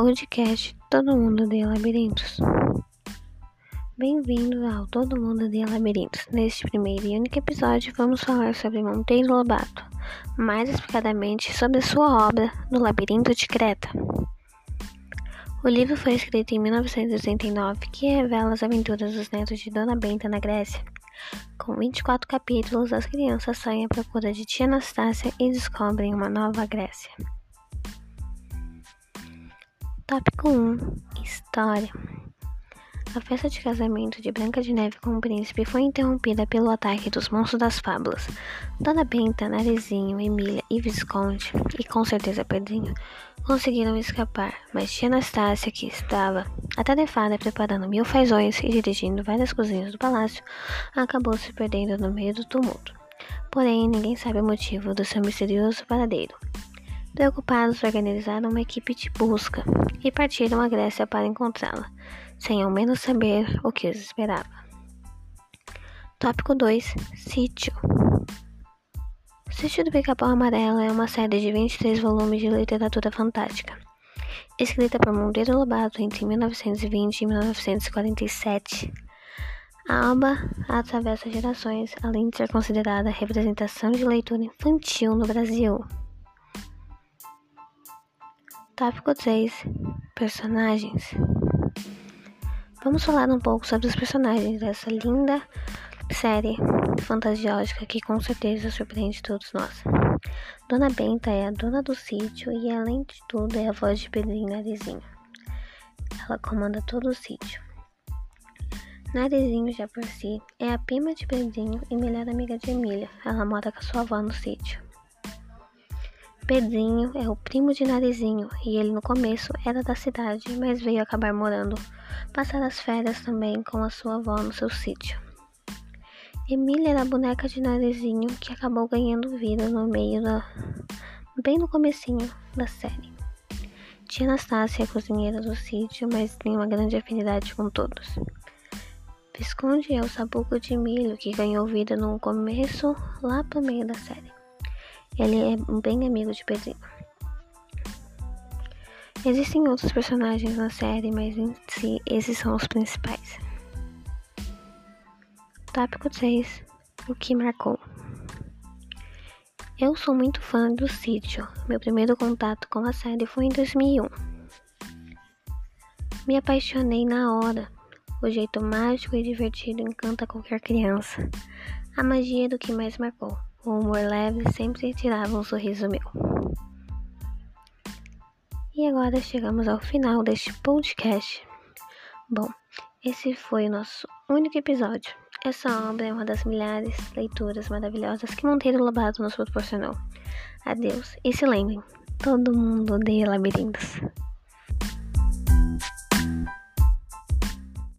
podcast Todo Mundo de Labirintos. Bem-vindo ao Todo Mundo de Labirintos. Neste primeiro e único episódio, vamos falar sobre Monteiro Lobato, mais explicadamente sobre sua obra No Labirinto de Creta. O livro foi escrito em 1989, que revela as aventuras dos netos de Dona Benta na Grécia. Com 24 capítulos, as crianças saem à procura de tia Anastácia e descobrem uma nova Grécia. Tópico 1 História A festa de casamento de Branca de Neve com o príncipe foi interrompida pelo ataque dos monstros das fábulas. Dona Benta, Narizinho, Emília e Visconde, e com certeza Pedrinho, conseguiram escapar, mas tia Anastácia, que estava atarefada preparando mil fazões e dirigindo várias cozinhas do palácio, acabou se perdendo no meio do tumulto. Porém, ninguém sabe o motivo do seu misterioso paradeiro. Preocupados, organizaram uma equipe de busca e partiram à Grécia para encontrá-la, sem ao menos saber o que os esperava. Tópico 2 Sítio Sítio do Pica-Pau Amarelo é uma série de 23 volumes de literatura fantástica, escrita por Monteiro Lobato entre 1920 e 1947. A obra atravessa gerações, além de ser considerada a representação de leitura infantil no Brasil. Tópico 3 Personagens Vamos falar um pouco sobre os personagens dessa linda série fantasiosa que com certeza surpreende todos nós. Dona Benta é a dona do sítio e, além de tudo, é a voz de Pedrinho Narizinho. Ela comanda todo o sítio. Narizinho, já por si, é a prima de Pedrinho e melhor amiga de Emília. Ela mora com a sua avó no sítio. Pedrinho é o primo de Narizinho e ele no começo era da cidade, mas veio acabar morando, passar as férias também com a sua avó no seu sítio. Emília era a boneca de Narizinho que acabou ganhando vida no meio da. bem no comecinho da série. Tia Anastácia é cozinheira do sítio, mas tem uma grande afinidade com todos. Visconde é o sabuco de milho que ganhou vida no começo, lá pro meio da série. Ele é bem amigo de Pedrinho. Existem outros personagens na série, mas em si esses são os principais. Tópico 6 O que marcou? Eu sou muito fã do sítio. Meu primeiro contato com a série foi em 2001. Me apaixonei na hora. O jeito mágico e divertido encanta qualquer criança. A magia do que mais marcou. O humor leve sempre tirava um sorriso meu. E agora chegamos ao final deste podcast. Bom, esse foi o nosso único episódio. Essa obra é uma das milhares de leituras maravilhosas que Monteiro Lobato nos proporcionou. Adeus e se lembrem, todo mundo odeia labirintos.